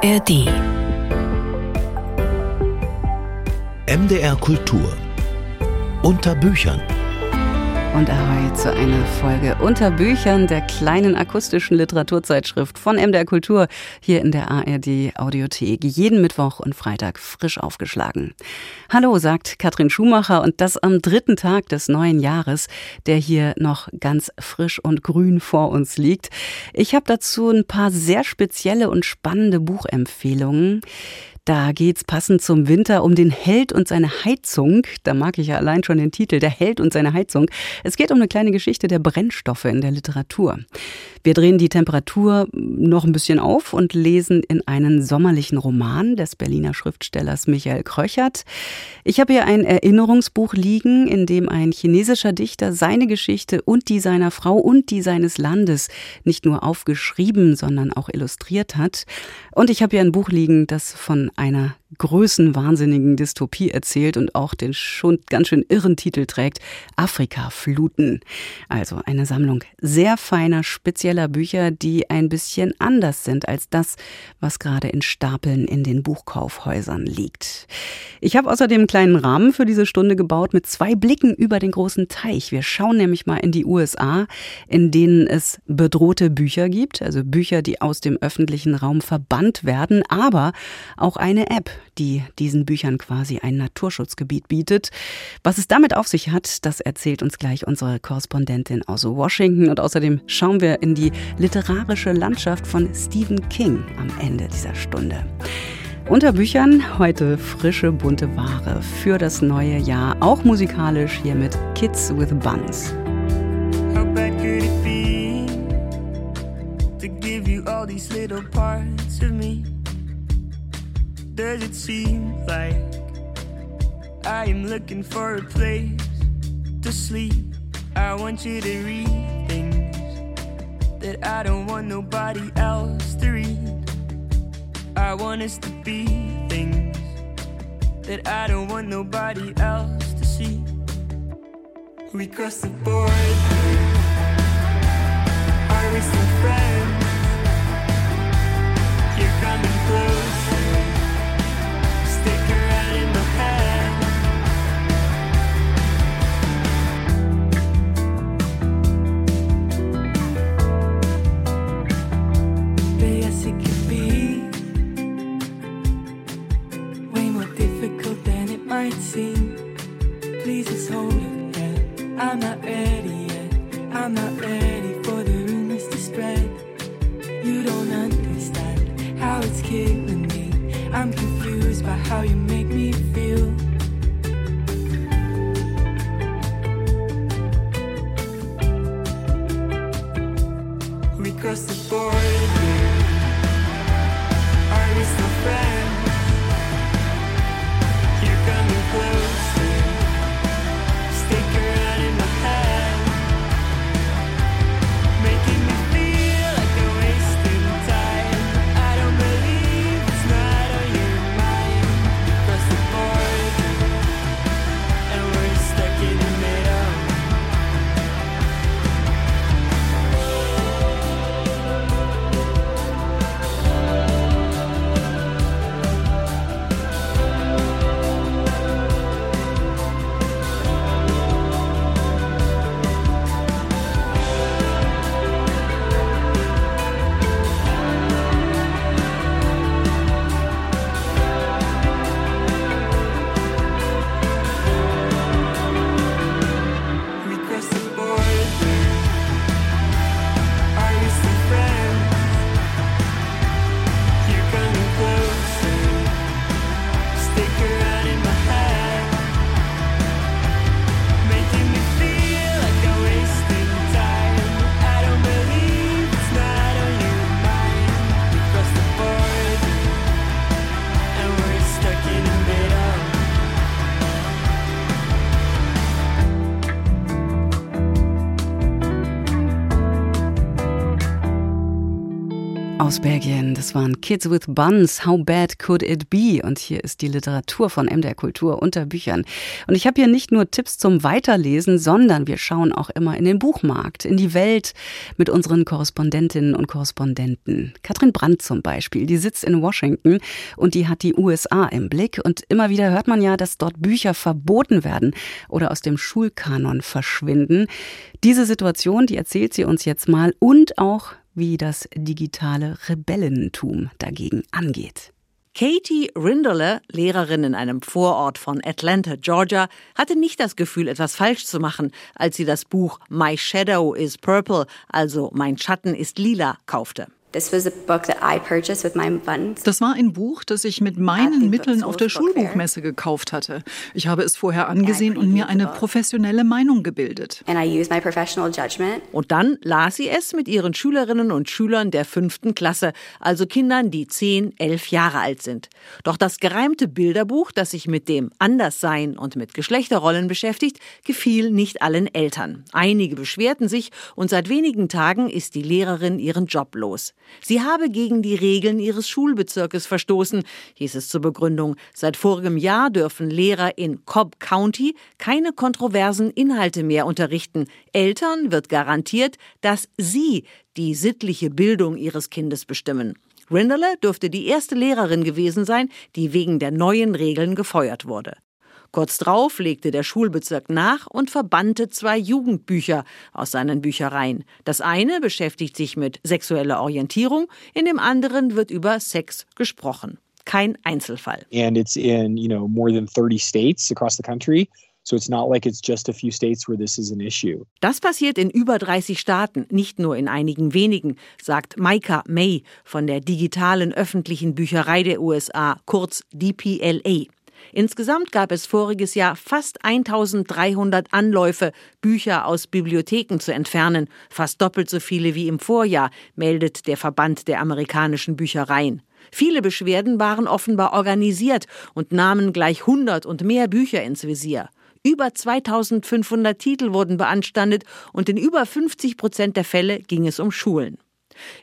ARD MDR Kultur. Unter Büchern und Ahoi zu einer Folge unter Büchern der kleinen akustischen Literaturzeitschrift von MDR Kultur hier in der ARD Audiothek. Jeden Mittwoch und Freitag frisch aufgeschlagen. Hallo, sagt Katrin Schumacher und das am dritten Tag des neuen Jahres, der hier noch ganz frisch und grün vor uns liegt. Ich habe dazu ein paar sehr spezielle und spannende Buchempfehlungen. Da geht's passend zum Winter um den Held und seine Heizung. Da mag ich ja allein schon den Titel, der Held und seine Heizung. Es geht um eine kleine Geschichte der Brennstoffe in der Literatur. Wir drehen die Temperatur noch ein bisschen auf und lesen in einen sommerlichen Roman des Berliner Schriftstellers Michael Kröchert. Ich habe hier ein Erinnerungsbuch liegen, in dem ein chinesischer Dichter seine Geschichte und die seiner Frau und die seines Landes nicht nur aufgeschrieben, sondern auch illustriert hat. Und ich habe hier ein Buch liegen, das von einer größenwahnsinnigen Dystopie erzählt und auch den schon ganz schön irren Titel trägt, Afrika Fluten. Also eine Sammlung sehr feiner, spezieller Bücher, die ein bisschen anders sind als das, was gerade in Stapeln in den Buchkaufhäusern liegt. Ich habe außerdem einen kleinen Rahmen für diese Stunde gebaut mit zwei Blicken über den großen Teich. Wir schauen nämlich mal in die USA, in denen es bedrohte Bücher gibt, also Bücher, die aus dem öffentlichen Raum verbannt werden, aber auch eine App, die diesen Büchern quasi ein Naturschutzgebiet bietet. Was es damit auf sich hat, das erzählt uns gleich unsere Korrespondentin aus Washington. Und außerdem schauen wir in die literarische Landschaft von Stephen King am Ende dieser Stunde. Unter Büchern heute frische, bunte Ware für das neue Jahr, auch musikalisch hier mit Kids with Buns. How bad could it be to give you all these little parts of me? Does it seem like I am looking for a place to sleep? I want you to read things that I don't want nobody else to read. I want us to be things that I don't want nobody else to see. We cross the board. Are we still friends? You're coming close. Might seem. Please just hold it, yeah. I'm not ready yet. I'm not ready for the rumors to spread. You don't understand how it's killing me. I'm confused by how you make me feel. We crossed the border. Belgien. Das waren Kids with Buns. How bad could it be? Und hier ist die Literatur von MDR Kultur unter Büchern. Und ich habe hier nicht nur Tipps zum Weiterlesen, sondern wir schauen auch immer in den Buchmarkt, in die Welt mit unseren Korrespondentinnen und Korrespondenten. Katrin Brandt zum Beispiel, die sitzt in Washington und die hat die USA im Blick. Und immer wieder hört man ja, dass dort Bücher verboten werden oder aus dem Schulkanon verschwinden. Diese Situation, die erzählt sie uns jetzt mal und auch, wie das digitale Rebellentum dagegen angeht. Katie Rinderle, Lehrerin in einem Vorort von Atlanta, Georgia, hatte nicht das Gefühl, etwas falsch zu machen, als sie das Buch My Shadow is Purple, also Mein Schatten ist lila, kaufte. Das war ein Buch, das ich mit meinen Mitteln auf der Schulbuchmesse gekauft hatte. Ich habe es vorher angesehen und mir eine professionelle Meinung gebildet. Und dann las sie es mit ihren Schülerinnen und Schülern der fünften Klasse, also Kindern, die zehn, elf Jahre alt sind. Doch das gereimte Bilderbuch, das sich mit dem Anderssein und mit Geschlechterrollen beschäftigt, gefiel nicht allen Eltern. Einige beschwerten sich und seit wenigen Tagen ist die Lehrerin ihren Job los. Sie habe gegen die Regeln ihres Schulbezirkes verstoßen, hieß es zur Begründung. Seit vorigem Jahr dürfen Lehrer in Cobb County keine kontroversen Inhalte mehr unterrichten. Eltern wird garantiert, dass sie die sittliche Bildung ihres Kindes bestimmen. Rinderle dürfte die erste Lehrerin gewesen sein, die wegen der neuen Regeln gefeuert wurde. Kurz darauf legte der Schulbezirk nach und verbannte zwei Jugendbücher aus seinen Büchereien. Das eine beschäftigt sich mit sexueller Orientierung, in dem anderen wird über Sex gesprochen. Kein Einzelfall. And it's in, you know, more than 30 states across the country. So it's not like it's just a few states where this is an issue. Das passiert in über 30 Staaten, nicht nur in einigen wenigen, sagt Micah May von der digitalen öffentlichen Bücherei der USA, kurz DPLA. Insgesamt gab es voriges Jahr fast 1300 Anläufe, Bücher aus Bibliotheken zu entfernen, fast doppelt so viele wie im Vorjahr, meldet der Verband der amerikanischen Büchereien. Viele Beschwerden waren offenbar organisiert und nahmen gleich 100 und mehr Bücher ins Visier. Über 2500 Titel wurden beanstandet und in über 50 Prozent der Fälle ging es um Schulen.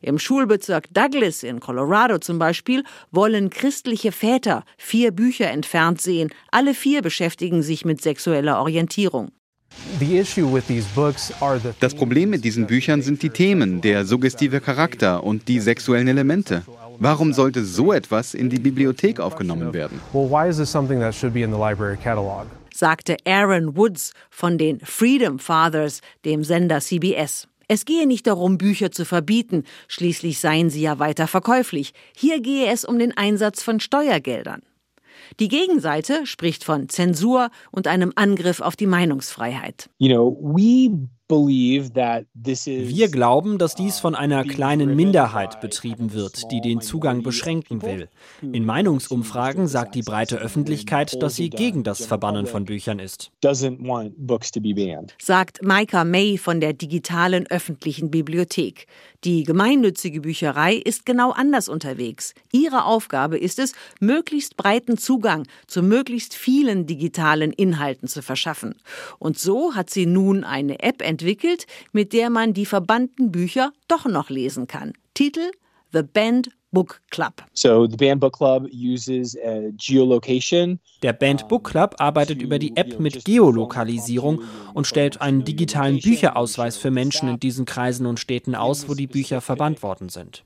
Im Schulbezirk Douglas in Colorado zum Beispiel wollen christliche Väter vier Bücher entfernt sehen. Alle vier beschäftigen sich mit sexueller Orientierung. Das Problem mit diesen Büchern sind die Themen, der suggestive Charakter und die sexuellen Elemente. Warum sollte so etwas in die Bibliothek aufgenommen werden? sagte Aaron Woods von den Freedom Fathers, dem Sender CBS. Es gehe nicht darum, Bücher zu verbieten, schließlich seien sie ja weiter verkäuflich. Hier gehe es um den Einsatz von Steuergeldern. Die Gegenseite spricht von Zensur und einem Angriff auf die Meinungsfreiheit. You know, we wir glauben, dass dies von einer kleinen Minderheit betrieben wird, die den Zugang beschränken will. In Meinungsumfragen sagt die breite Öffentlichkeit, dass sie gegen das Verbannen von Büchern ist. Sagt Micah May von der digitalen öffentlichen Bibliothek. Die gemeinnützige Bücherei ist genau anders unterwegs. Ihre Aufgabe ist es, möglichst breiten Zugang zu möglichst vielen digitalen Inhalten zu verschaffen. Und so hat sie nun eine App entwickelt, mit der man die verbannten Bücher doch noch lesen kann. Titel The Band Book Club. So the Band Book Club uses a geolocation. Der Band Book Club arbeitet über die App mit Geolokalisierung und stellt einen digitalen Bücherausweis für Menschen in diesen Kreisen und Städten aus, wo die Bücher verbannt worden sind.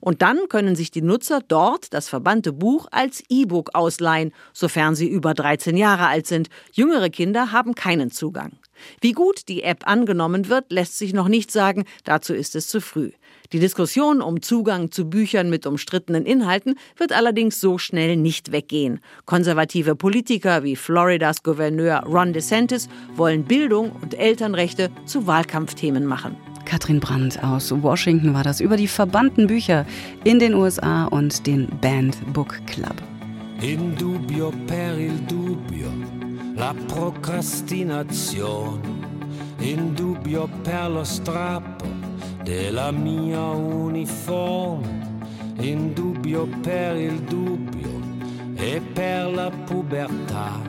Und dann können sich die Nutzer dort das verbannte Buch als E-Book ausleihen, sofern sie über 13 Jahre alt sind. Jüngere Kinder haben keinen Zugang. Wie gut die App angenommen wird, lässt sich noch nicht sagen, dazu ist es zu früh. Die Diskussion um Zugang zu Büchern mit umstrittenen Inhalten wird allerdings so schnell nicht weggehen. Konservative Politiker wie Floridas Gouverneur Ron DeSantis wollen Bildung und Elternrechte zu Wahlkampfthemen machen. Katrin Brandt aus Washington war das über die verbannten Bücher in den USA und den Banned Book Club. In dubio per il dubbio, la procrastinazione, in dubio per lo strappo della mia uniforme, in dubbio per il dubbio e per la pubertà,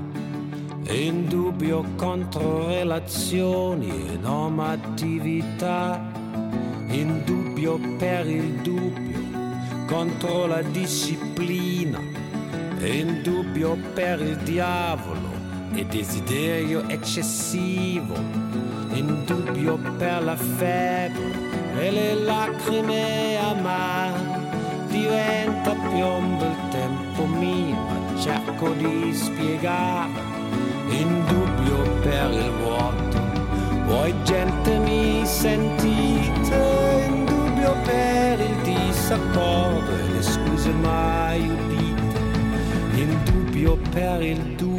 in dubbio contro relazioni e normatività, in dubbio per il dubbio, contro la disciplina, in dubbio per il diavolo e desiderio eccessivo, in dubbio per la febbre e le lacrime amare. Diventa piombo il tempo mio, ma cerco di spiegare, in dubbio per il vuoto. Voi gente mi sentite, in dubbio per il disaccordo e le scuse mai udite, in dubbio per il dubbio,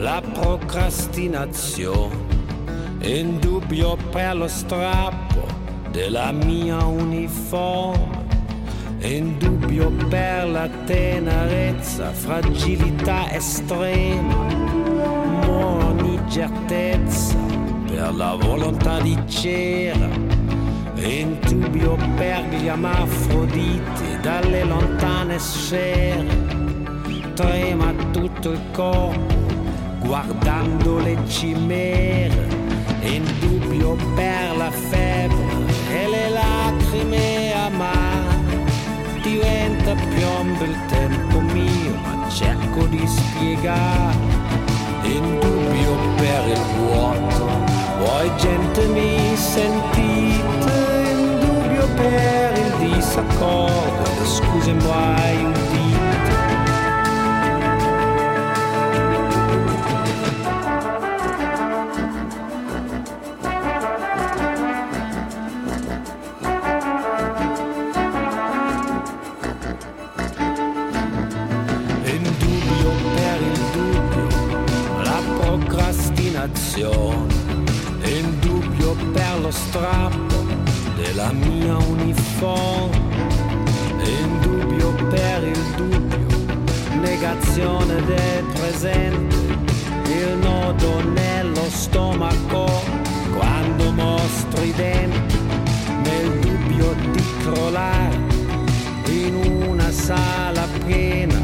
la procrastinazione, in dubbio per lo strappo della mia uniforme, in dubbio per la tenerezza, fragilità estrema, ogni certezza per la volontà di cera, in dubbio per gli amafroditi dalle lontane sfere, trema tutto il corpo guardando le cimere, in dubbio per la febbre e le lacrime amare. Diventa piombo il tempo mio, ma cerco di spiegare, in dubbio per il vuoto. Voi gente mi sentite, in dubbio per il disaccordo, le scuse mai udite. in procrastinazione, in dubbio per lo strappo della mia uniforme, in dubbio per il dubbio, negazione del presente, il nodo nello stomaco quando mostro i denti, nel dubbio di crollare in una sala piena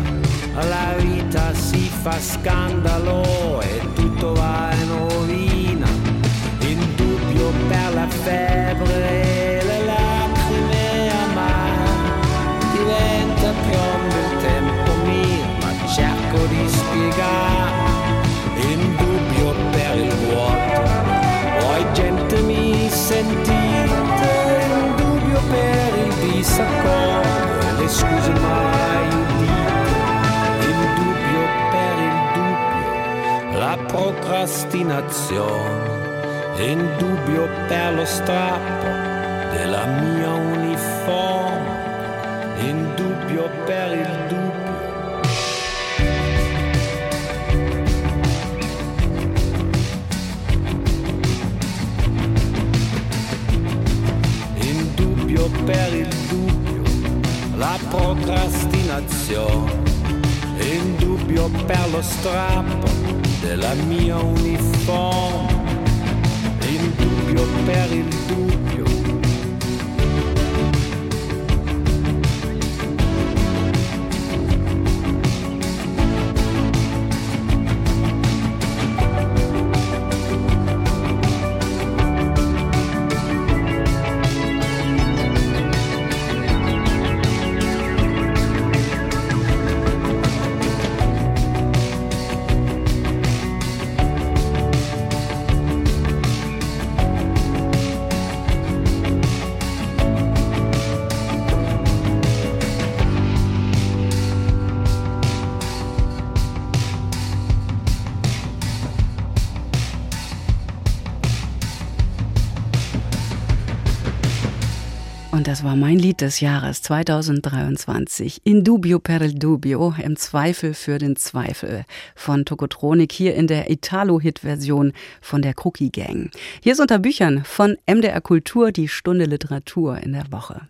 la vita si fa scandalo e tutto va in rovina in dubbio per la febbre procrastinazione, in dubbio per lo strappo della mia uniforme, in dubbio per il dubbio. In dubbio per il dubbio, la procrastinazione in dubbio per lo strappo della mia uniforme, in dubbio per il dubbio. War mein Lied des Jahres 2023. In dubio per il dubio, im Zweifel für den Zweifel von Tokotronik hier in der Italo-Hit-Version von der Cookie Gang. Hier ist unter Büchern von MDR Kultur die Stunde Literatur in der Woche.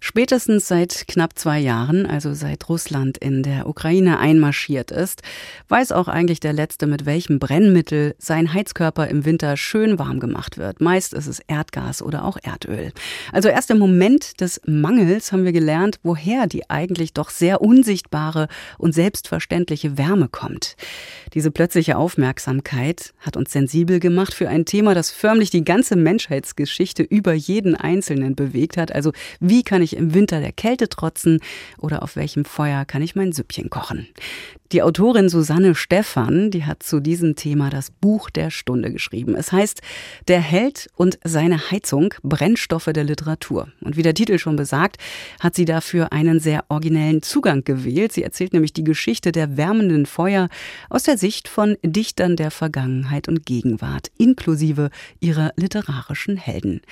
Spätestens seit knapp zwei Jahren, also seit Russland in der Ukraine einmarschiert ist, weiß auch eigentlich der Letzte, mit welchem Brennmittel sein Heizkörper im Winter schön warm gemacht wird. Meist ist es Erdgas oder auch Erdöl. Also erst im Moment des Mangels haben wir gelernt, woher die eigentlich doch sehr unsichtbare und selbstverständliche Wärme kommt. Diese plötzliche Aufmerksamkeit hat uns sensibel gemacht für ein Thema, das förmlich die ganze Menschheitsgeschichte über jeden Einzelnen bewegt hat. Also wie kann ich ich im Winter der Kälte trotzen oder auf welchem Feuer kann ich mein Süppchen kochen? Die Autorin Susanne Stephan, die hat zu diesem Thema das Buch der Stunde geschrieben. Es heißt Der Held und seine Heizung, Brennstoffe der Literatur. Und wie der Titel schon besagt, hat sie dafür einen sehr originellen Zugang gewählt. Sie erzählt nämlich die Geschichte der wärmenden Feuer aus der Sicht von Dichtern der Vergangenheit und Gegenwart, inklusive ihrer literarischen Helden.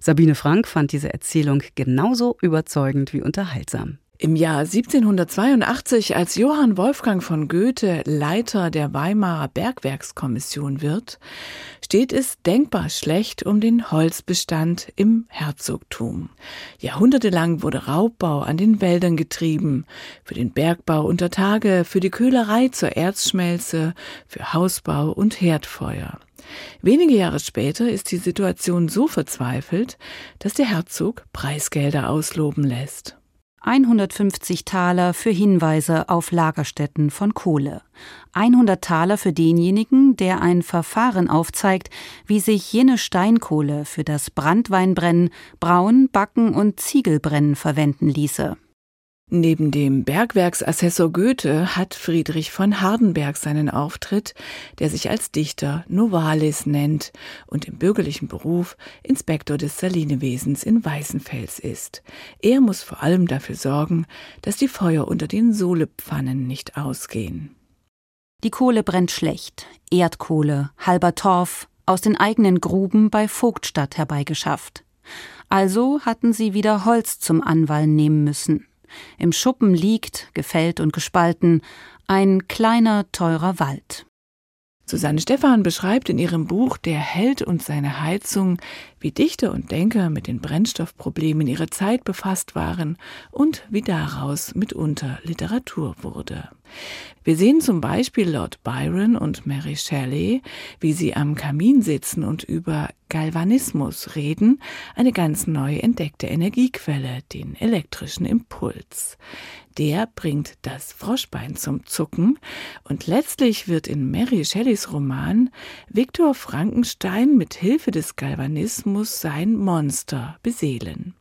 Sabine Frank fand diese Erzählung genauso überzeugend wie unterhaltsam. Im Jahr 1782, als Johann Wolfgang von Goethe Leiter der Weimarer Bergwerkskommission wird, steht es denkbar schlecht um den Holzbestand im Herzogtum. Jahrhundertelang wurde Raubbau an den Wäldern getrieben, für den Bergbau unter Tage, für die Köhlerei zur Erzschmelze, für Hausbau und Herdfeuer. Wenige Jahre später ist die Situation so verzweifelt, dass der Herzog Preisgelder ausloben lässt. 150 Taler für Hinweise auf Lagerstätten von Kohle, 100 Taler für denjenigen, der ein Verfahren aufzeigt, wie sich jene Steinkohle für das Brandweinbrennen, Brauen, Backen und Ziegelbrennen verwenden ließe. Neben dem Bergwerksassessor Goethe hat Friedrich von Hardenberg seinen Auftritt, der sich als Dichter Novalis nennt und im bürgerlichen Beruf Inspektor des Salinewesens in Weißenfels ist. Er muss vor allem dafür sorgen, dass die Feuer unter den Sohlepfannen nicht ausgehen. Die Kohle brennt schlecht. Erdkohle, halber Torf, aus den eigenen Gruben bei Vogtstadt herbeigeschafft. Also hatten sie wieder Holz zum Anwallen nehmen müssen. Im Schuppen liegt, gefällt und gespalten, ein kleiner, teurer Wald. Susanne Stephan beschreibt in ihrem Buch Der Held und seine Heizung, wie Dichter und Denker mit den Brennstoffproblemen ihrer Zeit befasst waren und wie daraus mitunter Literatur wurde. Wir sehen zum Beispiel Lord Byron und Mary Shelley, wie sie am Kamin sitzen und über Galvanismus reden, eine ganz neu entdeckte Energiequelle, den elektrischen Impuls. Der bringt das Froschbein zum Zucken und letztlich wird in Mary Shelleys Roman Viktor Frankenstein mit Hilfe des Galvanismus sein Monster beseelen.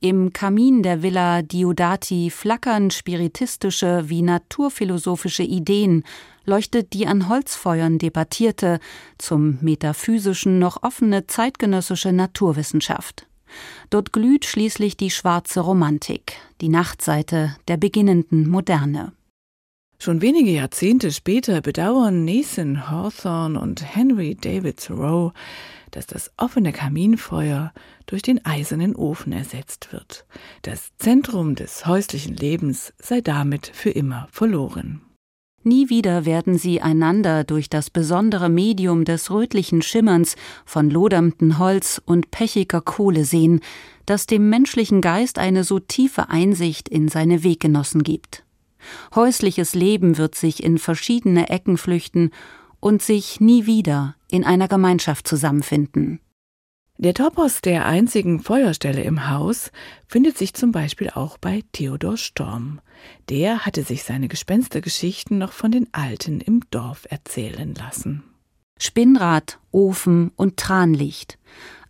Im Kamin der Villa Diodati flackern spiritistische wie naturphilosophische Ideen, leuchtet die an Holzfeuern debattierte, zum metaphysischen noch offene zeitgenössische Naturwissenschaft. Dort glüht schließlich die schwarze Romantik, die Nachtseite der beginnenden Moderne. Schon wenige Jahrzehnte später bedauern Nathan Hawthorne und Henry David Thoreau, dass das offene Kaminfeuer durch den eisernen Ofen ersetzt wird. Das Zentrum des häuslichen Lebens sei damit für immer verloren. Nie wieder werden sie einander durch das besondere Medium des rötlichen Schimmerns von loderndem Holz und pechiger Kohle sehen, das dem menschlichen Geist eine so tiefe Einsicht in seine Weggenossen gibt. Häusliches Leben wird sich in verschiedene Ecken flüchten und sich nie wieder in einer Gemeinschaft zusammenfinden. Der Topos der einzigen Feuerstelle im Haus findet sich zum Beispiel auch bei Theodor Storm. Der hatte sich seine Gespenstergeschichten noch von den Alten im Dorf erzählen lassen. Spinnrad, Ofen und Tranlicht.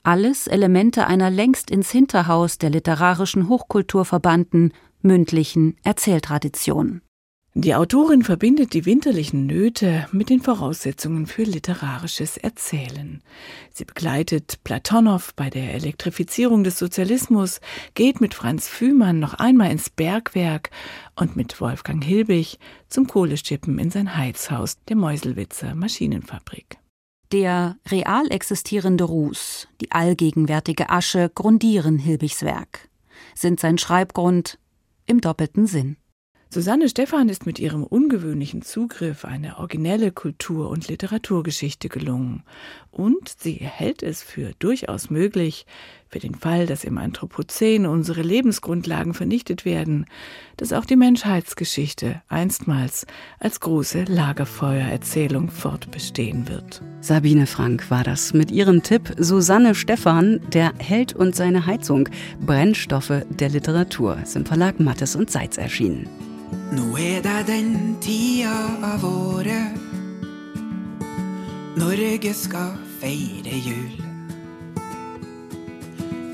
Alles Elemente einer längst ins Hinterhaus der literarischen Hochkultur verbannten, mündlichen Erzähltradition. Die Autorin verbindet die winterlichen Nöte mit den Voraussetzungen für literarisches Erzählen. Sie begleitet Platonow bei der Elektrifizierung des Sozialismus, geht mit Franz Fühmann noch einmal ins Bergwerk und mit Wolfgang Hilbig zum Kohlestippen in sein Heizhaus der Meuselwitzer Maschinenfabrik. Der real existierende Ruß, die allgegenwärtige Asche grundieren Hilbigs Werk, sind sein Schreibgrund im doppelten Sinn. Susanne Stephan ist mit ihrem ungewöhnlichen Zugriff eine originelle Kultur- und Literaturgeschichte gelungen. Und sie hält es für durchaus möglich, für den Fall, dass im Anthropozän unsere Lebensgrundlagen vernichtet werden, dass auch die Menschheitsgeschichte einstmals als große Lagerfeuererzählung fortbestehen wird. Sabine Frank war das mit ihrem Tipp Susanne Stephan, der Held und seine Heizung, Brennstoffe der Literatur, ist im Verlag Mattes und Seitz erschienen. Nå er det den tida av året Norge skal feire jul.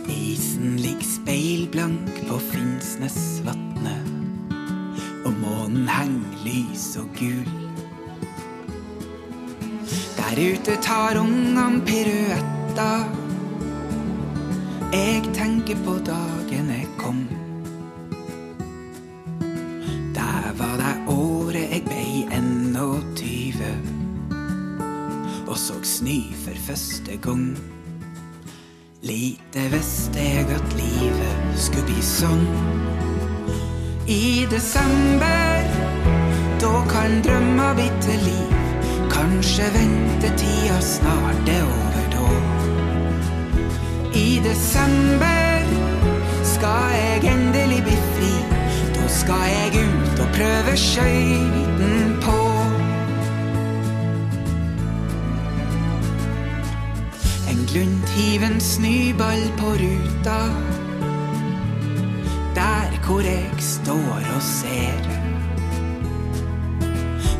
Isen ligger speilblank på Finnsnesvatnet, og månen henger lys og gul. Der ute tar ungene piruetter. Jeg tenker på dagen jeg kom. Snø for første gang. Lite visste jeg at livet skulle bli sånn. I desember, da kan drømmer bli til liv. Kanskje ventetida snart er over da. I desember skal jeg endelig bli fri. Da skal jeg ut og prøve skøyten på. nyball på ruta. Der hvor jeg står og ser.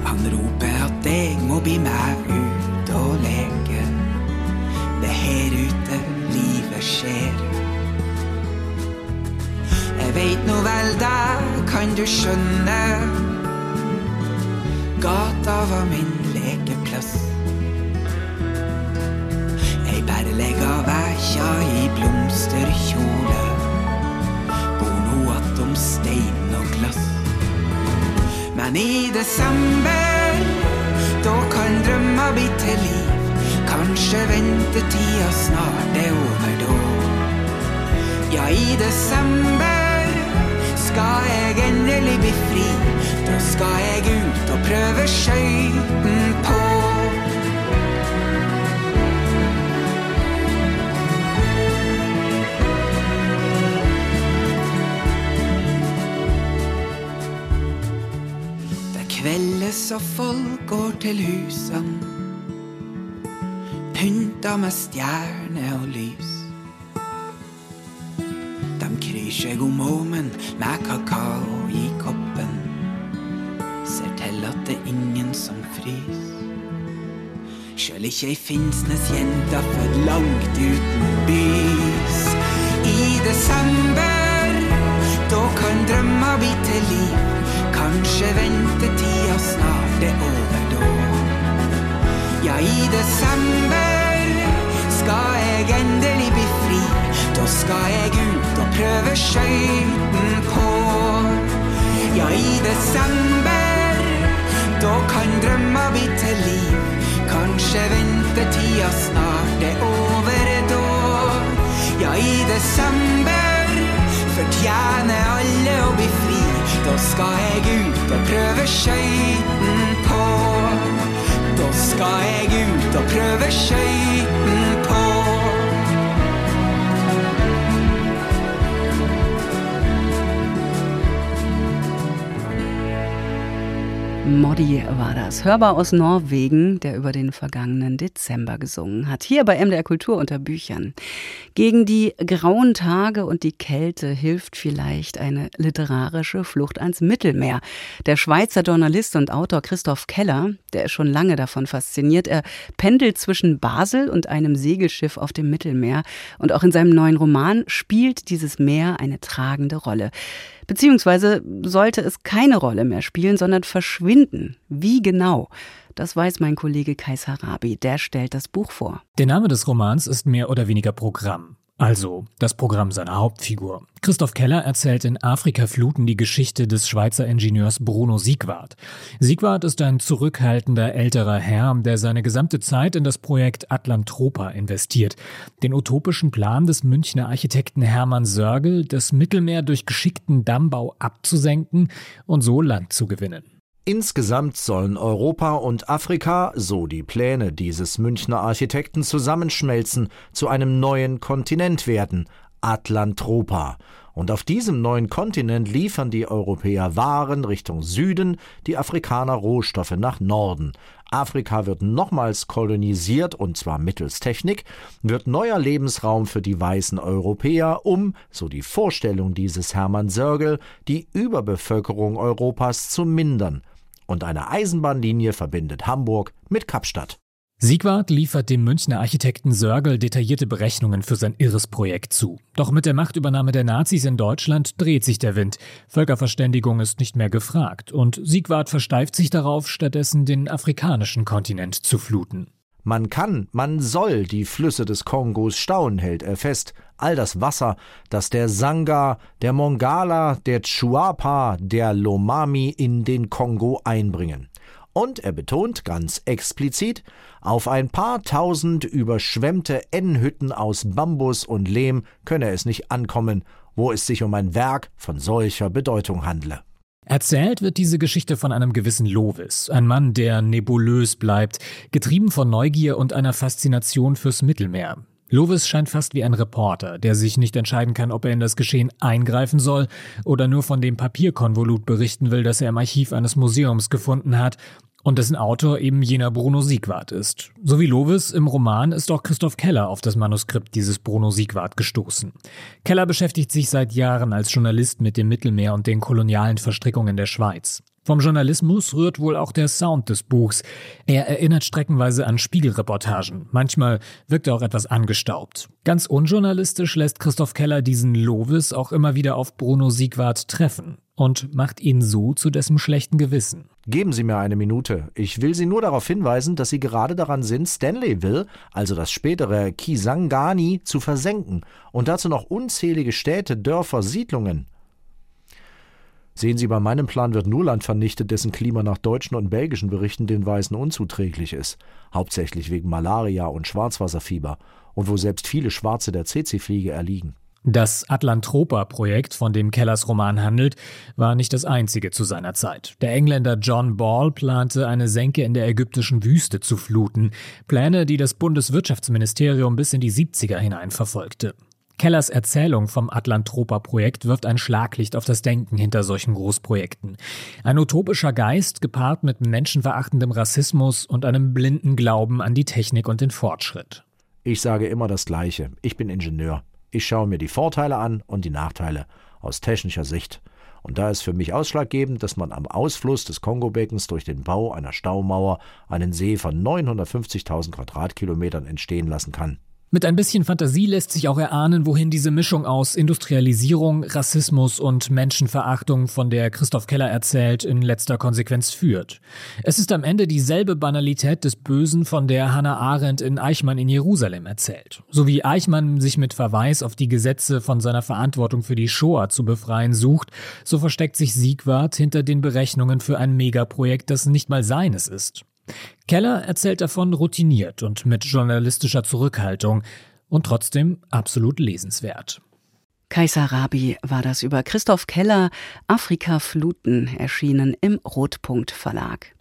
Han roper at jeg må bli med ut og leke. Det er her ute livet skjer. Jeg veit nå vel det, kan du skjønne. Gata var min vekja i blomsterkjole. Bor nå attom stein og glass. Men i desember, da kan drømma bli til liv. Kanskje ventetida snart er over da. Ja, i desember skal jeg endelig bli fri. Da skal jeg ut og prøve skøyten på. Og folk går til husene. Pynta med stjerner og lys. De kryr seg om åmen med kakao i koppen. Ser til at det er ingen som frys. Sjøl ikke ei Finnsnes-jente født langt uten bys. I desember, da kan drømmer bli til liv. Kanskje ventetida snart er over da. Ja, i desember skal jeg endelig bli fri. Da skal jeg ut og prøve skøyten på. Ja, i desember, da kan drømma bli til liv. Kanskje ventetida snart er over da. Ja, i desember fortjener alle å bli fri. Da skal jeg ut og prøve skøyten på. Da skal jeg ut og prøve skøyten på. Moddi war das. Hörbar aus Norwegen, der über den vergangenen Dezember gesungen hat. Hier bei MDR Kultur unter Büchern. Gegen die grauen Tage und die Kälte hilft vielleicht eine literarische Flucht ans Mittelmeer. Der Schweizer Journalist und Autor Christoph Keller, der ist schon lange davon fasziniert. Er pendelt zwischen Basel und einem Segelschiff auf dem Mittelmeer. Und auch in seinem neuen Roman spielt dieses Meer eine tragende Rolle. Beziehungsweise sollte es keine Rolle mehr spielen, sondern verschwinden. Wie genau? Das weiß mein Kollege Kais Harabi. Der stellt das Buch vor. Der Name des Romans ist mehr oder weniger Programm. Also das Programm seiner Hauptfigur. Christoph Keller erzählt in Afrika-Fluten die Geschichte des Schweizer Ingenieurs Bruno Siegwart. Siegwart ist ein zurückhaltender älterer Herr, der seine gesamte Zeit in das Projekt Atlantropa investiert. Den utopischen Plan des Münchner Architekten Hermann Sörgel, das Mittelmeer durch geschickten Dammbau abzusenken und so Land zu gewinnen. Insgesamt sollen Europa und Afrika, so die Pläne dieses Münchner Architekten, zusammenschmelzen, zu einem neuen Kontinent werden, Atlantropa. Und auf diesem neuen Kontinent liefern die Europäer Waren Richtung Süden, die Afrikaner Rohstoffe nach Norden. Afrika wird nochmals kolonisiert und zwar mittels Technik, wird neuer Lebensraum für die weißen Europäer, um, so die Vorstellung dieses Hermann Sörgel, die Überbevölkerung Europas zu mindern. Und eine Eisenbahnlinie verbindet Hamburg mit Kapstadt. Siegwart liefert dem Münchner Architekten Sörgel detaillierte Berechnungen für sein irres Projekt zu. Doch mit der Machtübernahme der Nazis in Deutschland dreht sich der Wind. Völkerverständigung ist nicht mehr gefragt und Siegwart versteift sich darauf, stattdessen den afrikanischen Kontinent zu fluten. Man kann, man soll die Flüsse des Kongos stauen, hält er fest. All das Wasser, das der Sanga, der Mongala, der Chuapa, der Lomami in den Kongo einbringen. Und er betont ganz explizit, auf ein paar tausend überschwemmte N-Hütten aus Bambus und Lehm könne es nicht ankommen, wo es sich um ein Werk von solcher Bedeutung handle. Erzählt wird diese Geschichte von einem gewissen Lovis, ein Mann, der nebulös bleibt, getrieben von Neugier und einer Faszination fürs Mittelmeer. Lovis scheint fast wie ein Reporter, der sich nicht entscheiden kann, ob er in das Geschehen eingreifen soll oder nur von dem Papierkonvolut berichten will, das er im Archiv eines Museums gefunden hat und dessen Autor eben jener Bruno Siegwart ist. So wie Lovis im Roman ist auch Christoph Keller auf das Manuskript dieses Bruno Siegwart gestoßen. Keller beschäftigt sich seit Jahren als Journalist mit dem Mittelmeer und den kolonialen Verstrickungen der Schweiz. Vom Journalismus rührt wohl auch der Sound des Buchs. Er erinnert streckenweise an Spiegelreportagen. Manchmal wirkt er auch etwas angestaubt. Ganz unjournalistisch lässt Christoph Keller diesen Lovis auch immer wieder auf Bruno Siegwart treffen und macht ihn so zu dessen schlechten Gewissen. Geben Sie mir eine Minute. Ich will Sie nur darauf hinweisen, dass Sie gerade daran sind, Stanleyville, also das spätere Kisangani, zu versenken und dazu noch unzählige Städte, Dörfer, Siedlungen. Sehen Sie, bei meinem Plan wird nur Land vernichtet, dessen Klima nach deutschen und belgischen Berichten den Weißen unzuträglich ist, hauptsächlich wegen Malaria und Schwarzwasserfieber, und wo selbst viele Schwarze der CC-Fliege erliegen. Das Atlantropa-Projekt, von dem Kellers Roman handelt, war nicht das einzige zu seiner Zeit. Der Engländer John Ball plante, eine Senke in der ägyptischen Wüste zu fluten, Pläne, die das Bundeswirtschaftsministerium bis in die 70er hinein verfolgte. Kellers Erzählung vom Atlantropa-Projekt wirft ein Schlaglicht auf das Denken hinter solchen Großprojekten. Ein utopischer Geist gepaart mit menschenverachtendem Rassismus und einem blinden Glauben an die Technik und den Fortschritt. Ich sage immer das Gleiche. Ich bin Ingenieur. Ich schaue mir die Vorteile an und die Nachteile aus technischer Sicht. Und da ist für mich ausschlaggebend, dass man am Ausfluss des Kongobeckens durch den Bau einer Staumauer einen See von 950.000 Quadratkilometern entstehen lassen kann. Mit ein bisschen Fantasie lässt sich auch erahnen, wohin diese Mischung aus Industrialisierung, Rassismus und Menschenverachtung, von der Christoph Keller erzählt, in letzter Konsequenz führt. Es ist am Ende dieselbe Banalität des Bösen, von der Hannah Arendt in Eichmann in Jerusalem erzählt. So wie Eichmann sich mit Verweis auf die Gesetze von seiner Verantwortung für die Shoah zu befreien sucht, so versteckt sich Siegwart hinter den Berechnungen für ein Megaprojekt, das nicht mal seines ist. Keller erzählt davon routiniert und mit journalistischer Zurückhaltung und trotzdem absolut lesenswert. Kaiser Rabi war das über Christoph Keller Afrika Fluten erschienen im Rotpunkt Verlag.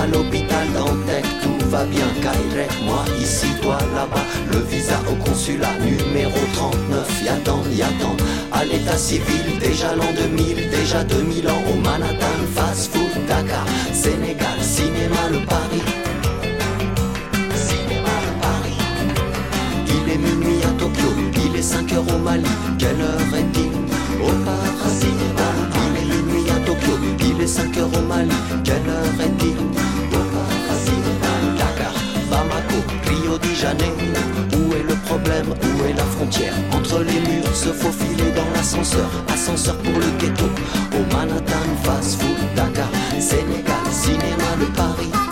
À l'hôpital Dantec, tout va bien, Kairek, moi ici, toi là-bas. Le visa au consulat numéro 39, y'attend, y'attend. À l'état civil, déjà l'an 2000, déjà 2000 ans. Au Manhattan, fast food, Dakar, Sénégal, cinéma, le Paris. Cinéma, le Paris. Il est minuit à Tokyo, il est 5 heures au Mali. Quelle heure est-il? Au paradis Il est minuit à Tokyo, il est 5 heures au Mali. Quelle heure est-il? Où est le problème? Où est la frontière? Entre les murs, se faufiler dans l'ascenseur. Ascenseur pour le ghetto. Au Manhattan, fast food, Dakar, Sénégal, cinéma de Paris.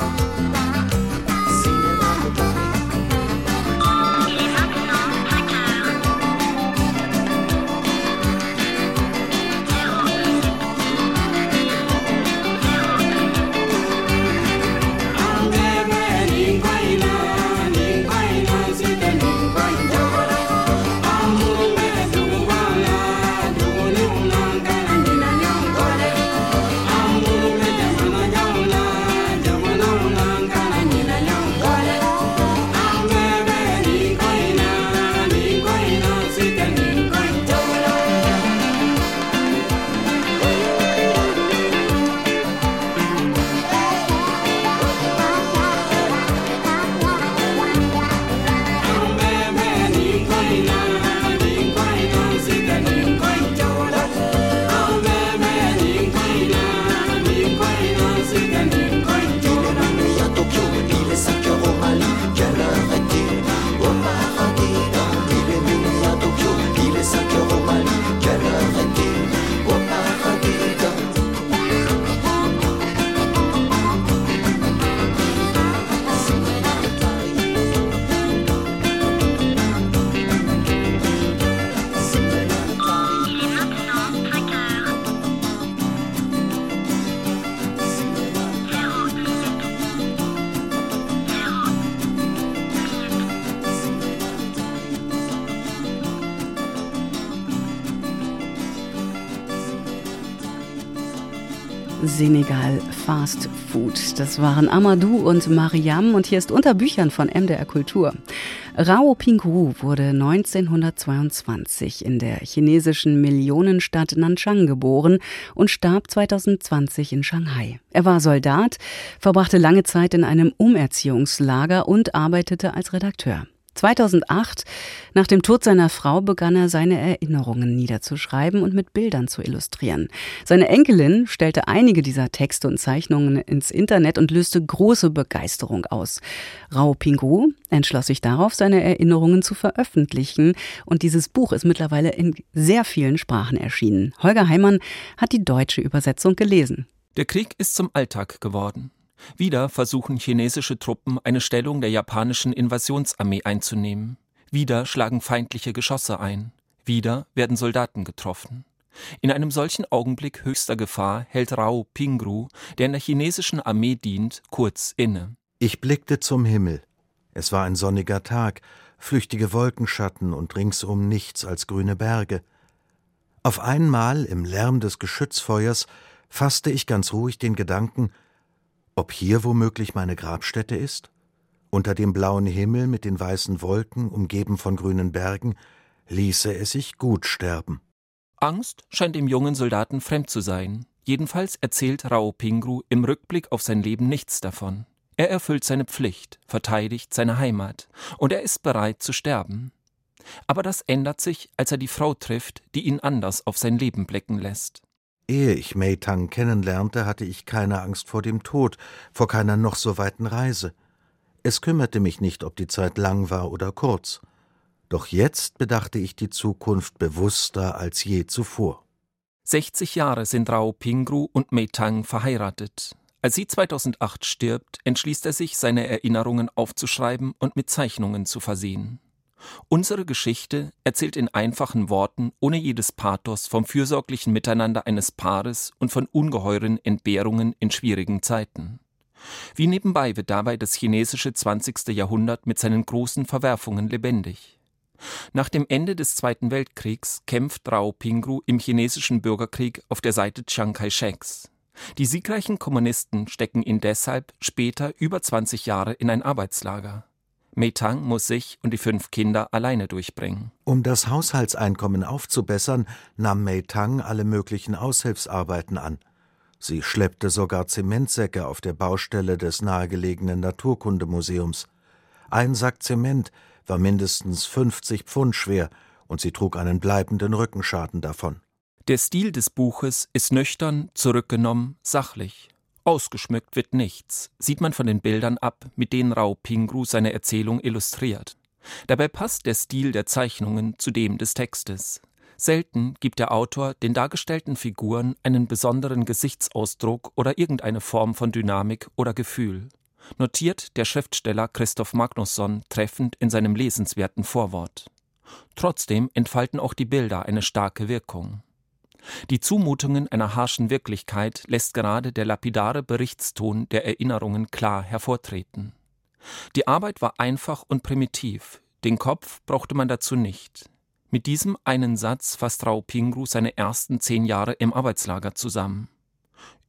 Senegal Fast Food. Das waren Amadou und Mariam und hier ist unter Büchern von MDR Kultur. Rao Pingru wurde 1922 in der chinesischen Millionenstadt Nanchang geboren und starb 2020 in Shanghai. Er war Soldat, verbrachte lange Zeit in einem Umerziehungslager und arbeitete als Redakteur. 2008, nach dem Tod seiner Frau, begann er seine Erinnerungen niederzuschreiben und mit Bildern zu illustrieren. Seine Enkelin stellte einige dieser Texte und Zeichnungen ins Internet und löste große Begeisterung aus. Rao Pingu entschloss sich darauf, seine Erinnerungen zu veröffentlichen und dieses Buch ist mittlerweile in sehr vielen Sprachen erschienen. Holger Heimann hat die deutsche Übersetzung gelesen. Der Krieg ist zum Alltag geworden. Wieder versuchen chinesische Truppen, eine Stellung der japanischen Invasionsarmee einzunehmen. Wieder schlagen feindliche Geschosse ein. Wieder werden Soldaten getroffen. In einem solchen Augenblick höchster Gefahr hält Rao Pingru, der in der chinesischen Armee dient, kurz inne. Ich blickte zum Himmel. Es war ein sonniger Tag, flüchtige Wolkenschatten und ringsum nichts als grüne Berge. Auf einmal im Lärm des Geschützfeuers fasste ich ganz ruhig den Gedanken, ob hier womöglich meine Grabstätte ist? Unter dem blauen Himmel mit den weißen Wolken, umgeben von grünen Bergen, ließe es sich gut sterben. Angst scheint dem jungen Soldaten fremd zu sein. Jedenfalls erzählt Rao Pingru im Rückblick auf sein Leben nichts davon. Er erfüllt seine Pflicht, verteidigt seine Heimat und er ist bereit zu sterben. Aber das ändert sich, als er die Frau trifft, die ihn anders auf sein Leben blicken lässt. Ehe ich Mei Tang kennenlernte, hatte ich keine Angst vor dem Tod, vor keiner noch so weiten Reise. Es kümmerte mich nicht, ob die Zeit lang war oder kurz. Doch jetzt bedachte ich die Zukunft bewusster als je zuvor. 60 Jahre sind Rao Pingru und Mei Tang verheiratet. Als sie 2008 stirbt, entschließt er sich, seine Erinnerungen aufzuschreiben und mit Zeichnungen zu versehen. Unsere Geschichte erzählt in einfachen Worten, ohne jedes Pathos, vom fürsorglichen Miteinander eines Paares und von ungeheuren Entbehrungen in schwierigen Zeiten. Wie nebenbei wird dabei das chinesische 20. Jahrhundert mit seinen großen Verwerfungen lebendig. Nach dem Ende des Zweiten Weltkriegs kämpft Rao Pingru im chinesischen Bürgerkrieg auf der Seite Chiang Kai-sheks. Die siegreichen Kommunisten stecken ihn deshalb später über 20 Jahre in ein Arbeitslager. Mei Tang muss sich und die fünf Kinder alleine durchbringen. Um das Haushaltseinkommen aufzubessern, nahm Mei Tang alle möglichen Aushilfsarbeiten an. Sie schleppte sogar Zementsäcke auf der Baustelle des nahegelegenen Naturkundemuseums. Ein Sack Zement war mindestens 50 Pfund schwer und sie trug einen bleibenden Rückenschaden davon. Der Stil des Buches ist nüchtern, zurückgenommen, sachlich. Ausgeschmückt wird nichts, sieht man von den Bildern ab, mit denen Rao Pingru seine Erzählung illustriert. Dabei passt der Stil der Zeichnungen zu dem des Textes. Selten gibt der Autor den dargestellten Figuren einen besonderen Gesichtsausdruck oder irgendeine Form von Dynamik oder Gefühl, notiert der Schriftsteller Christoph Magnusson treffend in seinem lesenswerten Vorwort. Trotzdem entfalten auch die Bilder eine starke Wirkung. Die Zumutungen einer harschen Wirklichkeit lässt gerade der lapidare Berichtston der Erinnerungen klar hervortreten. Die Arbeit war einfach und primitiv, den Kopf brauchte man dazu nicht. Mit diesem einen Satz fasst Rao Pingru seine ersten zehn Jahre im Arbeitslager zusammen.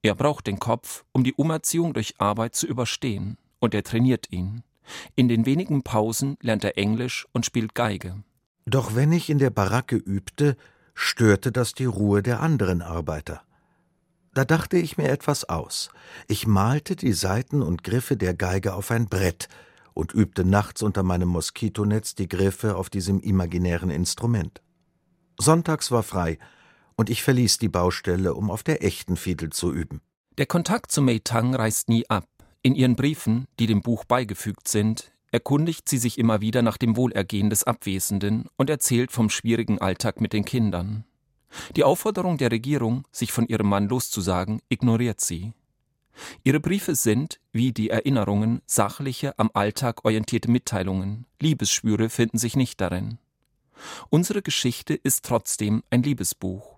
Er braucht den Kopf, um die Umerziehung durch Arbeit zu überstehen, und er trainiert ihn. In den wenigen Pausen lernt er Englisch und spielt Geige. Doch wenn ich in der Baracke übte, störte das die Ruhe der anderen Arbeiter. Da dachte ich mir etwas aus. Ich malte die Saiten und Griffe der Geige auf ein Brett und übte nachts unter meinem Moskitonetz die Griffe auf diesem imaginären Instrument. Sonntags war frei, und ich verließ die Baustelle, um auf der echten Fiedel zu üben. Der Kontakt zu Mei Tang reißt nie ab. In ihren Briefen, die dem Buch beigefügt sind, erkundigt sie sich immer wieder nach dem Wohlergehen des Abwesenden und erzählt vom schwierigen Alltag mit den Kindern. Die Aufforderung der Regierung, sich von ihrem Mann loszusagen, ignoriert sie. Ihre Briefe sind, wie die Erinnerungen, sachliche, am Alltag orientierte Mitteilungen. Liebesschwüre finden sich nicht darin. Unsere Geschichte ist trotzdem ein Liebesbuch.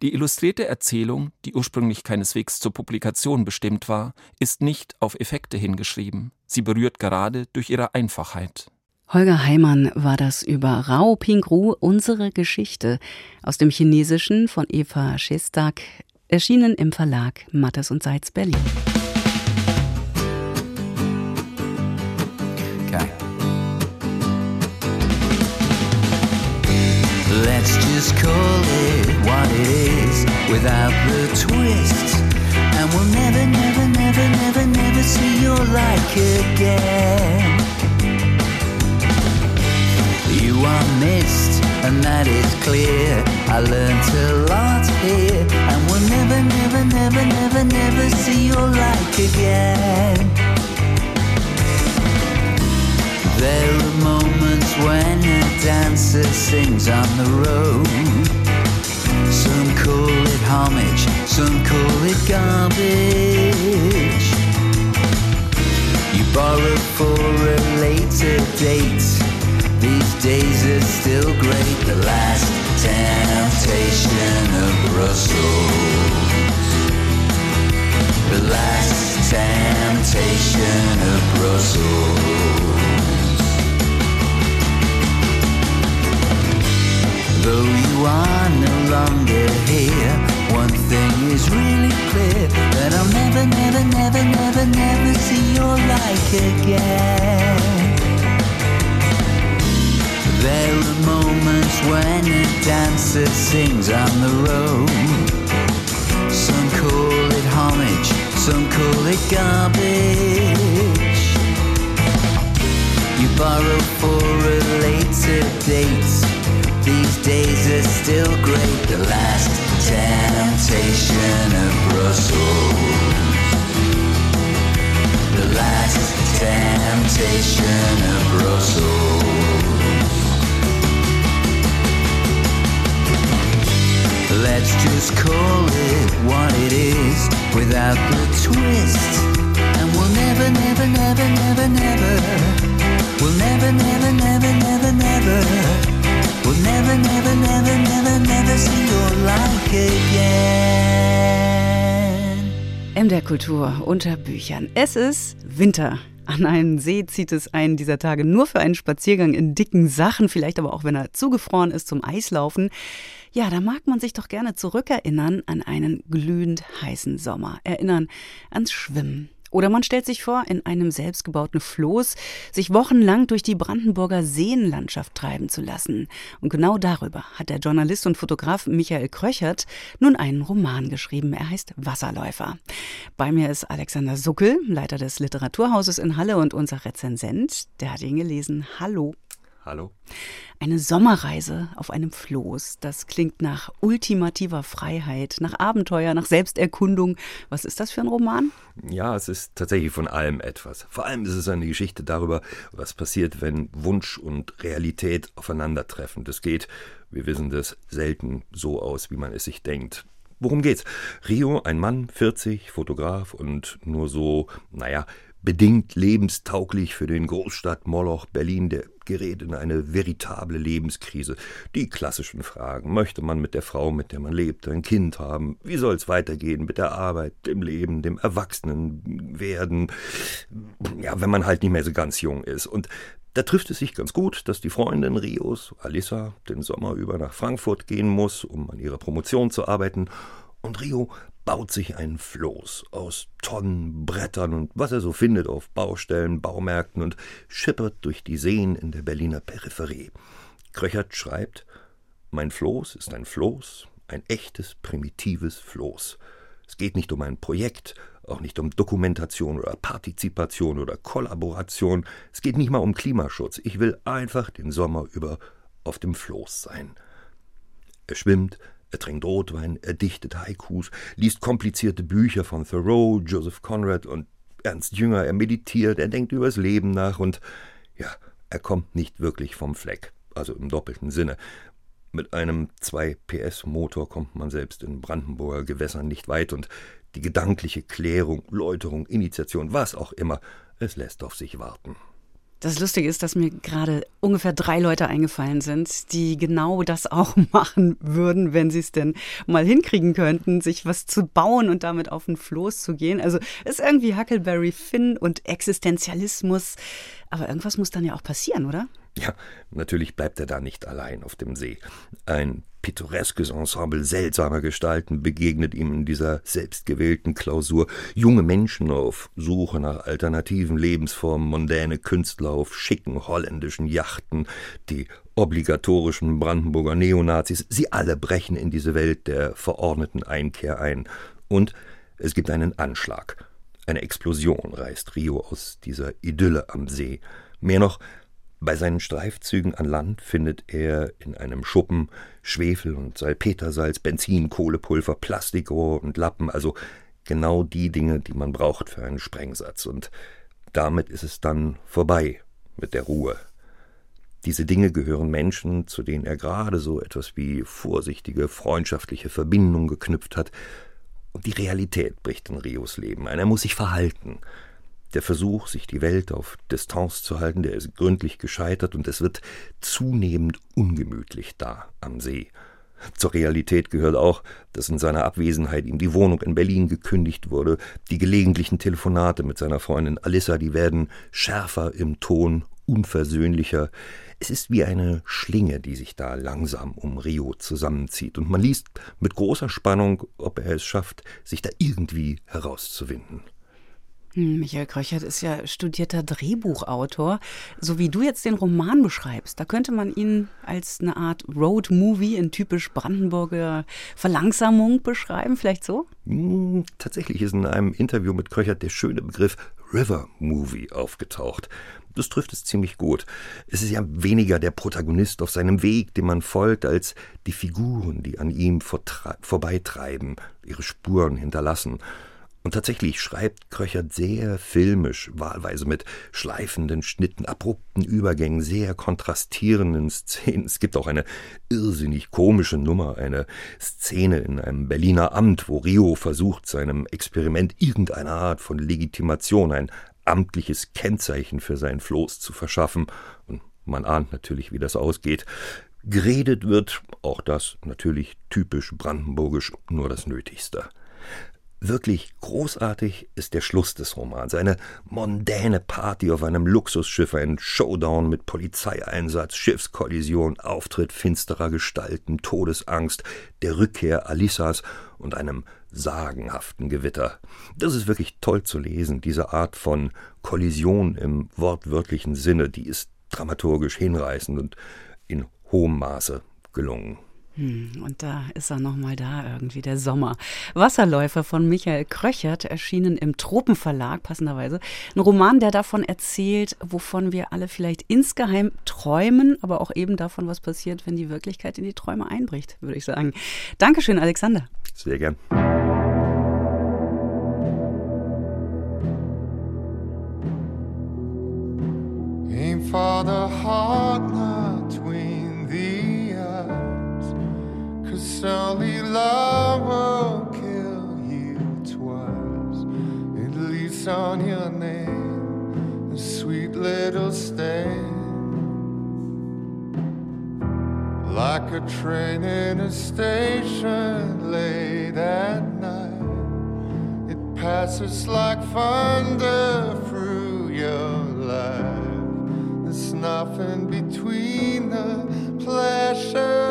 Die illustrierte Erzählung, die ursprünglich keineswegs zur Publikation bestimmt war, ist nicht auf Effekte hingeschrieben. Sie berührt gerade durch ihre Einfachheit. Holger Heimann war das über Rao Pingru, unsere Geschichte, aus dem Chinesischen von Eva Schestak, erschienen im Verlag Mattes und Seitz Berlin. Okay. Let's just call it what it is without the twist. And we'll never, never, never, never, never see your like again. You are missed, and that is clear. I learned a lot here, and we'll never, never, never, never, never see your like again. There are moments when a dancer sings on the road. Call it homage, some call it garbage. You borrow for a later date. These days are still great. The last temptation of Brussels. The last temptation of Brussels. Though you are no longer here, one thing is really clear that I'll never, never, never, never, never see your like again. There are moments when a dancer sings on the road. Some call it homage, some call it garbage. You borrow for a later date these days are still great. The last temptation of Brussels. The last temptation of Brussels. Let's just call it what it is without the twist. And we'll never, never, never, never, never. We'll never, never, never, never, never. We'll never, never, never, never, never see your like again. MDR Kultur unter Büchern. Es ist Winter. An einen See zieht es einen dieser Tage nur für einen Spaziergang in dicken Sachen, vielleicht aber auch, wenn er zugefroren ist, zum Eislaufen. Ja, da mag man sich doch gerne zurückerinnern an einen glühend heißen Sommer, erinnern ans Schwimmen, oder man stellt sich vor, in einem selbstgebauten Floß sich wochenlang durch die Brandenburger Seenlandschaft treiben zu lassen. Und genau darüber hat der Journalist und Fotograf Michael Kröchert nun einen Roman geschrieben. Er heißt Wasserläufer. Bei mir ist Alexander Suckel, Leiter des Literaturhauses in Halle und unser Rezensent. Der hat ihn gelesen. Hallo. Hallo. Eine Sommerreise auf einem Floß, das klingt nach ultimativer Freiheit, nach Abenteuer, nach Selbsterkundung. Was ist das für ein Roman? Ja, es ist tatsächlich von allem etwas. Vor allem ist es eine Geschichte darüber, was passiert, wenn Wunsch und Realität aufeinandertreffen. Das geht, wir wissen das, selten so aus, wie man es sich denkt. Worum geht's? Rio, ein Mann, 40, Fotograf und nur so, naja, bedingt lebenstauglich für den Großstadt-Moloch Berlin, der gerät in eine veritable Lebenskrise. Die klassischen Fragen. Möchte man mit der Frau, mit der man lebt, ein Kind haben? Wie soll es weitergehen mit der Arbeit, dem Leben, dem Erwachsenenwerden? Ja, wenn man halt nicht mehr so ganz jung ist. Und da trifft es sich ganz gut, dass die Freundin Rios, Alissa, den Sommer über nach Frankfurt gehen muss, um an ihrer Promotion zu arbeiten. Und Rio baut sich ein Floß aus Tonnen, Brettern und was er so findet auf Baustellen, Baumärkten und schippert durch die Seen in der Berliner Peripherie. Kröchert schreibt: Mein Floß ist ein Floß, ein echtes, primitives Floß. Es geht nicht um ein Projekt, auch nicht um Dokumentation oder Partizipation oder Kollaboration. Es geht nicht mal um Klimaschutz. Ich will einfach den Sommer über auf dem Floß sein. Er schwimmt, er trinkt Rotwein, er dichtet Haikus, liest komplizierte Bücher von Thoreau, Joseph Conrad und Ernst Jünger, er meditiert, er denkt übers Leben nach und ja, er kommt nicht wirklich vom Fleck, also im doppelten Sinne. Mit einem 2 PS Motor kommt man selbst in Brandenburger Gewässern nicht weit und die gedankliche Klärung, Läuterung, Initiation, was auch immer, es lässt auf sich warten. Das Lustige ist, dass mir gerade ungefähr drei Leute eingefallen sind, die genau das auch machen würden, wenn sie es denn mal hinkriegen könnten, sich was zu bauen und damit auf den Floß zu gehen. Also ist irgendwie Huckleberry Finn und Existenzialismus. Aber irgendwas muss dann ja auch passieren, oder? Ja, natürlich bleibt er da nicht allein auf dem See. Ein pittoreskes Ensemble seltsamer Gestalten begegnet ihm in dieser selbstgewählten Klausur. Junge Menschen auf Suche nach alternativen Lebensformen, mondäne Künstler auf schicken holländischen Yachten, die obligatorischen Brandenburger Neonazis, sie alle brechen in diese Welt der verordneten Einkehr ein. Und es gibt einen Anschlag. Eine Explosion reißt Rio aus dieser Idylle am See. Mehr noch, bei seinen Streifzügen an Land findet er in einem Schuppen Schwefel und Salpetersalz, Benzin, Kohlepulver, Plastikrohr und Lappen, also genau die Dinge, die man braucht für einen Sprengsatz. Und damit ist es dann vorbei mit der Ruhe. Diese Dinge gehören Menschen, zu denen er gerade so etwas wie vorsichtige, freundschaftliche Verbindung geknüpft hat. Und die Realität bricht in Rios Leben ein. Er muss sich verhalten. Der Versuch, sich die Welt auf Distanz zu halten, der ist gründlich gescheitert und es wird zunehmend ungemütlich da am See. Zur Realität gehört auch, dass in seiner Abwesenheit ihm die Wohnung in Berlin gekündigt wurde. Die gelegentlichen Telefonate mit seiner Freundin Alissa, die werden schärfer im Ton, unversöhnlicher. Es ist wie eine Schlinge, die sich da langsam um Rio zusammenzieht, und man liest mit großer Spannung, ob er es schafft, sich da irgendwie herauszuwinden. Hm, Michael Kröchert ist ja studierter Drehbuchautor. So wie du jetzt den Roman beschreibst, da könnte man ihn als eine Art Road-Movie in typisch Brandenburger Verlangsamung beschreiben, vielleicht so? Hm, tatsächlich ist in einem Interview mit Kröchert der schöne Begriff River Movie aufgetaucht. Das trifft es ziemlich gut. Es ist ja weniger der Protagonist auf seinem Weg, dem man folgt, als die Figuren, die an ihm vorbeitreiben, ihre Spuren hinterlassen. Und tatsächlich schreibt Kröchert sehr filmisch, wahlweise mit schleifenden Schnitten, abrupten Übergängen, sehr kontrastierenden Szenen. Es gibt auch eine irrsinnig komische Nummer, eine Szene in einem Berliner Amt, wo Rio versucht, seinem Experiment irgendeine Art von Legitimation, ein amtliches Kennzeichen für sein Floß zu verschaffen. Und man ahnt natürlich, wie das ausgeht. Geredet wird, auch das natürlich typisch brandenburgisch, nur das Nötigste. Wirklich großartig ist der Schluss des Romans. Eine mondäne Party auf einem Luxusschiff, ein Showdown mit Polizeieinsatz, Schiffskollision, Auftritt finsterer Gestalten, Todesangst, der Rückkehr Alissas und einem sagenhaften Gewitter. Das ist wirklich toll zu lesen. Diese Art von Kollision im wortwörtlichen Sinne, die ist dramaturgisch hinreißend und in hohem Maße gelungen. Hm, und da ist er nochmal da, irgendwie der Sommer. Wasserläufer von Michael Kröchert, erschienen im Tropenverlag, passenderweise. Ein Roman, der davon erzählt, wovon wir alle vielleicht insgeheim träumen, aber auch eben davon, was passiert, wenn die Wirklichkeit in die Träume einbricht, würde ich sagen. Dankeschön, Alexander. Sehr gern. Only love will kill you twice. It leaves on your name a sweet little stain. Like a train in a station late at night. It passes like thunder through your life. There's nothing between the pleasure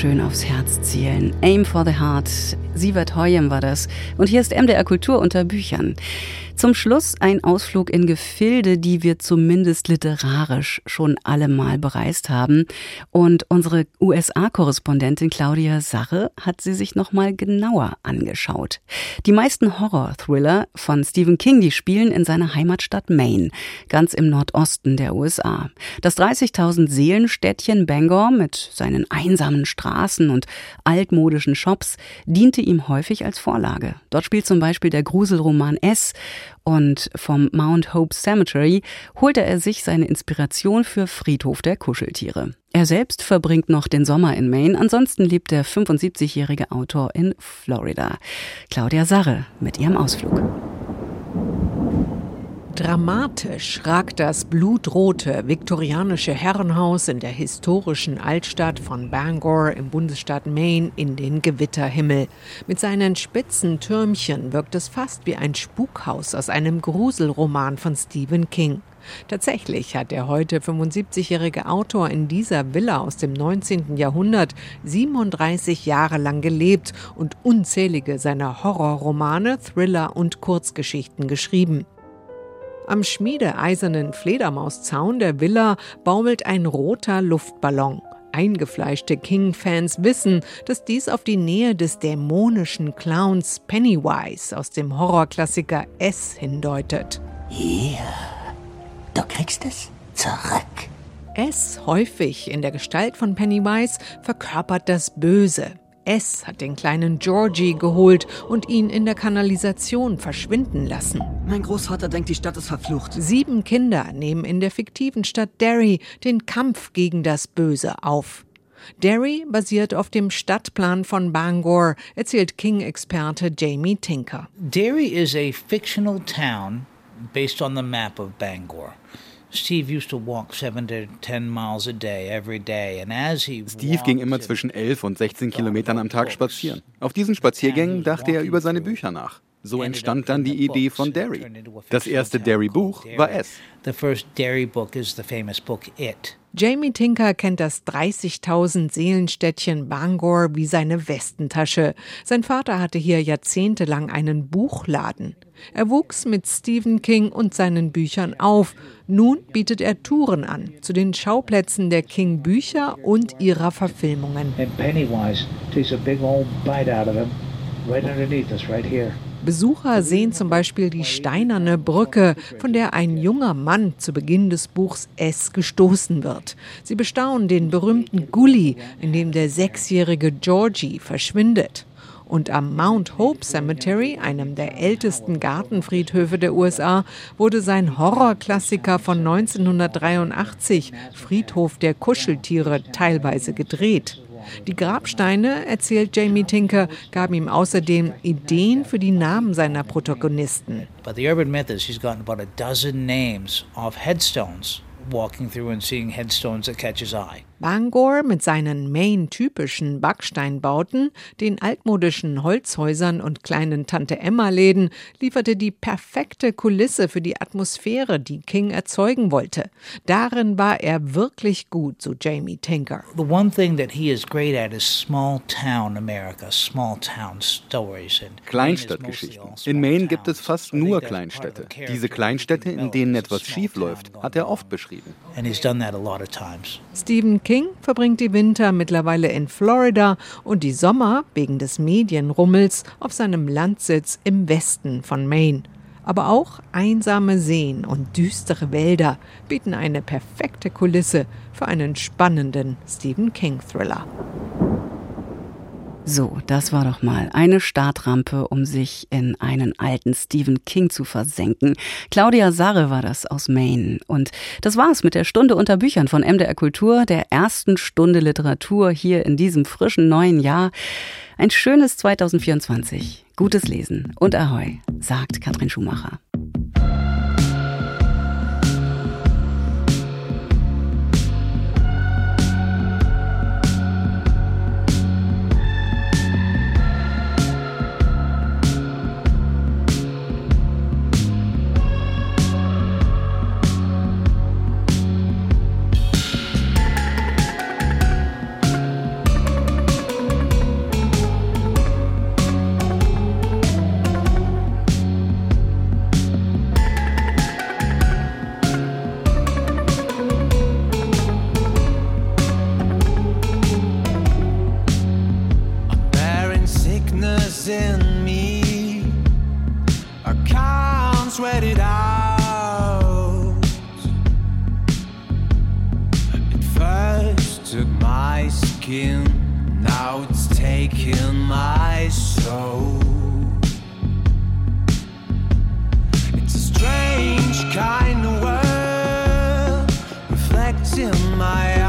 schön aufs Herz zielen. Aim for the Heart. Sievert Hoyem war das. Und hier ist MDR Kultur unter Büchern. Zum Schluss ein Ausflug in Gefilde, die wir zumindest literarisch schon alle mal bereist haben. Und unsere USA-Korrespondentin Claudia Sache hat sie sich nochmal genauer angeschaut. Die meisten Horror-Thriller von Stephen King, die spielen in seiner Heimatstadt Maine, ganz im Nordosten der USA. Das 30.000 Seelenstädtchen Bangor mit seinen einsamen Straßen und altmodischen Shops diente ihm häufig als Vorlage. Dort spielt zum Beispiel der Gruselroman S und vom Mount Hope Cemetery holte er sich seine Inspiration für Friedhof der Kuscheltiere. Er selbst verbringt noch den Sommer in Maine, ansonsten lebt der 75-jährige Autor in Florida. Claudia Sarre mit ihrem Ausflug. Dramatisch ragt das blutrote viktorianische Herrenhaus in der historischen Altstadt von Bangor im Bundesstaat Maine in den Gewitterhimmel. Mit seinen spitzen Türmchen wirkt es fast wie ein Spukhaus aus einem Gruselroman von Stephen King. Tatsächlich hat der heute 75-jährige Autor in dieser Villa aus dem 19. Jahrhundert 37 Jahre lang gelebt und unzählige seiner Horrorromane, Thriller und Kurzgeschichten geschrieben. Am schmiedeeisernen Fledermauszaun der Villa baumelt ein roter Luftballon. Eingefleischte King-Fans wissen, dass dies auf die Nähe des dämonischen Clowns Pennywise aus dem Horrorklassiker S hindeutet. Hier, du kriegst es zurück. S, häufig in der Gestalt von Pennywise, verkörpert das Böse. S hat den kleinen Georgie geholt und ihn in der Kanalisation verschwinden lassen. Mein Großvater denkt, die Stadt ist verflucht. Sieben Kinder nehmen in der fiktiven Stadt Derry den Kampf gegen das Böse auf. Derry basiert auf dem Stadtplan von Bangor, erzählt King-Experte Jamie Tinker. Derry is a fictional town based on the map of Bangor. Steve used to walk seven to ten miles a day every day, and as he Steve ging immer zwischen 11 und 16 Kilometern am Tag spazieren. Auf diesen Spaziergängen dachte er über seine Bücher nach. So entstand dann die Idee von Derry. Das erste Derry-Buch war S. The first Derry book is the famous book It. Jamie Tinker kennt das 30.000 Seelenstädtchen Bangor wie seine Westentasche. Sein Vater hatte hier jahrzehntelang einen Buchladen. Er wuchs mit Stephen King und seinen Büchern auf. Nun bietet er Touren an zu den Schauplätzen der King-Bücher und ihrer Verfilmungen. And Pennywise takes a big old bite out of him right underneath us, right here. Besucher sehen zum Beispiel die steinerne Brücke, von der ein junger Mann zu Beginn des Buchs S gestoßen wird. Sie bestaunen den berühmten Gully, in dem der sechsjährige Georgie verschwindet. Und am Mount Hope Cemetery, einem der ältesten Gartenfriedhöfe der USA, wurde sein Horrorklassiker von 1983, Friedhof der Kuscheltiere, teilweise gedreht. Die Grabsteine, erzählt Jamie Tinker, gaben ihm außerdem Ideen für die Namen seiner Protagonisten. But the urban myth is he's gotten about a dozen names of headstones walking through and seeing headstones that catch his eye. Bangor mit seinen Maine-typischen Backsteinbauten, den altmodischen Holzhäusern und kleinen Tante-Emma-Läden lieferte die perfekte Kulisse für die Atmosphäre, die King erzeugen wollte. Darin war er wirklich gut, so Jamie Tinker. The one thing that he is great at is small town America, small town stories. And Kleinstadtgeschichten. In Maine gibt es fast nur Kleinstädte. Diese Kleinstädte, in denen etwas schief läuft, hat er oft beschrieben. And he's done that a lot of times. Stephen King verbringt die Winter mittlerweile in Florida und die Sommer wegen des Medienrummels auf seinem Landsitz im Westen von Maine. Aber auch einsame Seen und düstere Wälder bieten eine perfekte Kulisse für einen spannenden Stephen King-Thriller. So, das war doch mal eine Startrampe, um sich in einen alten Stephen King zu versenken. Claudia Sarre war das aus Maine. Und das war's mit der Stunde unter Büchern von MDR Kultur, der ersten Stunde Literatur hier in diesem frischen neuen Jahr. Ein schönes 2024. Gutes Lesen und Ahoi, sagt Katrin Schumacher. taking, now it's taking my soul. It's a strange kind of world reflecting my.